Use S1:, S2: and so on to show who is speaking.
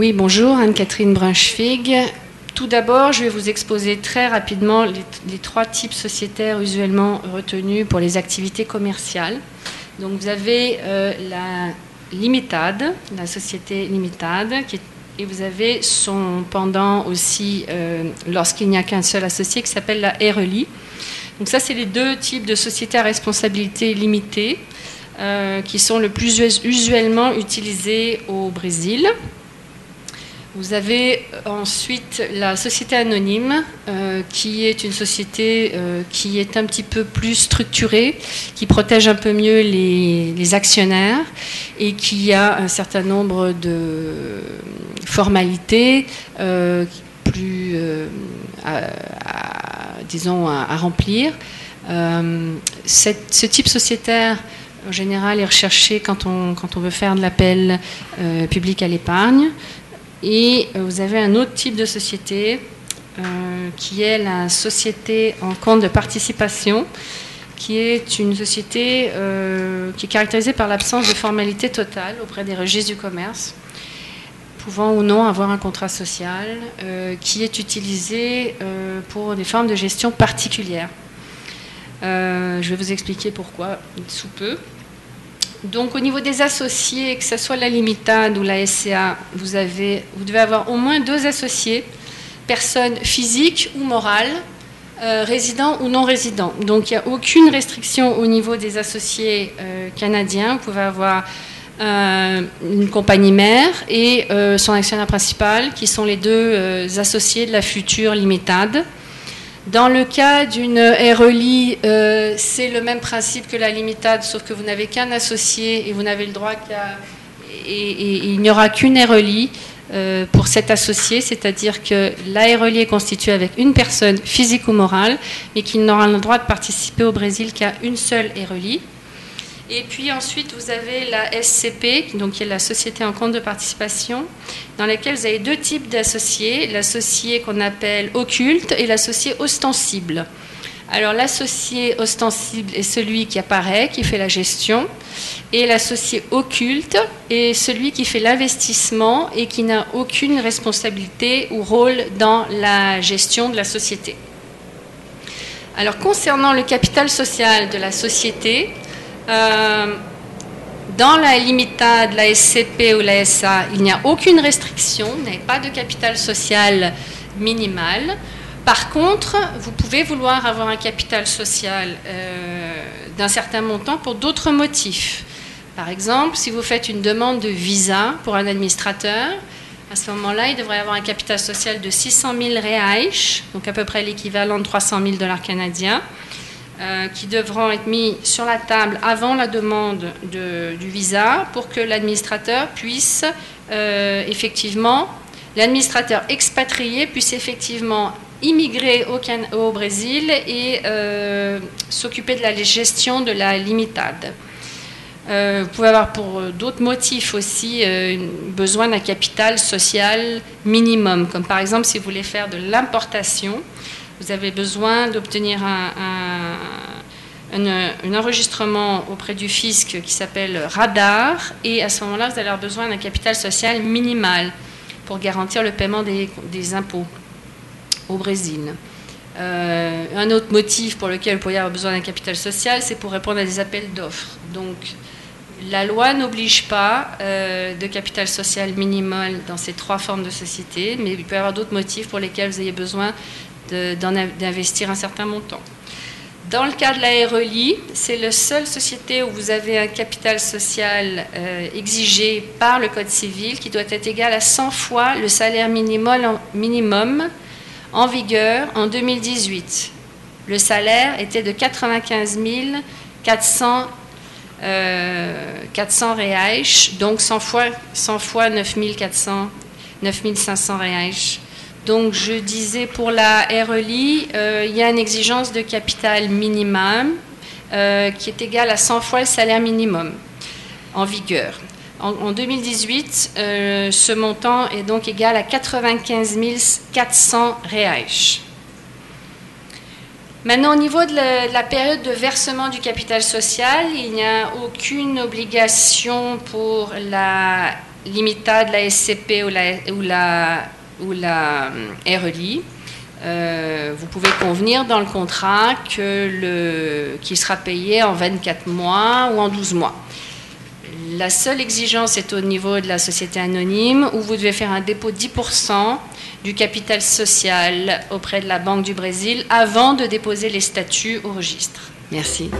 S1: Oui, bonjour, Anne-Catherine Brunschwig. Tout d'abord, je vais vous exposer très rapidement les, trois types sociétaires usuellement retenus pour les activités commerciales. Donc vous avez euh, la limitade, la société limitade, et vous avez son pendant aussi, euh, lorsqu'il n'y a qu'un seul associé, qui s'appelle la RLI. Donc ça, c'est les deux types de sociétés à responsabilité limitée euh, qui sont le plus usuellement utilisés au Brésil. Vous avez ensuite la société anonyme, euh, qui est une société euh, qui est un petit peu plus structurée, qui protège un peu mieux les, actionnaires et qui a un certain nombre de formalités euh, plus, disons, à, remplir. ce type sociétaire, en général, est recherché quand on veut faire de l'appel public à l'épargne. Et euh, vous avez un autre type de société euh, qui est la société en compte de participation, qui est une société euh, qui est caractérisée par l'absence de formalité totale auprès des registres du commerce, pouvant ou non avoir un contrat social, qui est utilisée pour des formes de gestion particulières. je vais vous expliquer pourquoi sous peu. Donc au niveau des associés, que ce soit la Limitade ou la SCA, vous, avez, vous devez avoir au moins deux associés, personnes physiques ou morales, euh, résidents ou non résidents. Donc il n'y a aucune restriction au niveau des associés euh, canadiens. Vous pouvez avoir euh, une compagnie mère et son actionnaire principal, qui sont les deux associés de la future Limitade. Dans le cas d'une RELI, euh, c'est le même principe que la limitade, sauf que vous n'avez qu'un associé et vous n'avez le droit qu'à. Et, il n'y aura qu'une RELI euh, pour cet associé, c'est-à-dire que la RELI est constituée avec une personne physique ou morale, mais qui n'aura le droit de participer au Brésil qu'à une seule RELI. Et puis ensuite, vous avez la SCP, donc qui est la société en compte de participation, dans laquelle vous avez deux types d'associés, l'associé qu'on appelle occulte et l'associé ostensible. Alors l'associé ostensible est celui qui apparaît, qui fait la gestion, et l'associé occulte est celui qui fait l'investissement et qui n'a aucune responsabilité ou rôle dans la gestion de la société. Alors concernant le capital social de la société, euh, dans la limitade, la SCP ou la SA, il n'y a aucune restriction, vous n'avez pas de capital social minimal. Par contre, vous pouvez vouloir avoir un capital social euh, d'un certain montant pour d'autres motifs. Par exemple, si vous faites une demande de visa pour un administrateur, à ce moment-là, il devrait avoir un capital social de 600 000 reais, donc à peu près l'équivalent de 300 000 dollars canadiens. Euh, qui devront être mis sur la table avant la demande du visa pour que l'administrateur puisse euh, effectivement, l'administrateur expatrié puisse effectivement immigrer au, Brésil et euh, s'occuper de la gestion de la limitade. vous pouvez avoir pour d'autres motifs aussi besoin d'un capital social minimum, comme par exemple si vous voulez faire de l'importation, vous avez besoin d'obtenir un, enregistrement auprès du fisc qui s'appelle radar, et à ce moment-là, vous allez avoir besoin d'un capital social minimal pour garantir le paiement des, impôts au Brésil. Euh, un autre motif pour lequel vous pourriez avoir besoin d'un capital social, c'est pour répondre à des appels d'offres. Donc, la loi n'oblige pas euh, de capital social minimal dans ces trois formes de société, mais il peut y avoir d'autres motifs pour lesquels vous ayez besoin d'investir un certain montant. Dans le cas de la RELI, c'est la seule société où vous avez un capital social euh, exigé par le Code civil qui doit être égal à 100 fois le salaire minimum, en vigueur en 2018. Le salaire était de 95 400, euh, 400 reais, donc 100 fois, 100 fois 9 400, 9500 reais donc je disais pour la RELI, euh, il y a une exigence de capital minimum euh, qui est égale à 100 fois le salaire minimum en vigueur. En, 2018, euh, ce montant est donc égal à 95 400 reais. Maintenant, au niveau de la, période de versement du capital social, il n'y a aucune obligation pour la Limited, la SCP ou la, ou la euh, RELI. Euh, vous pouvez convenir dans le contrat que le, qu'il sera payé en 24 mois ou en 12 mois. La seule exigence est au niveau de la société anonyme où vous devez faire un dépôt de 10% du capital social auprès de la Banque du Brésil avant de déposer les statuts au registre. Merci.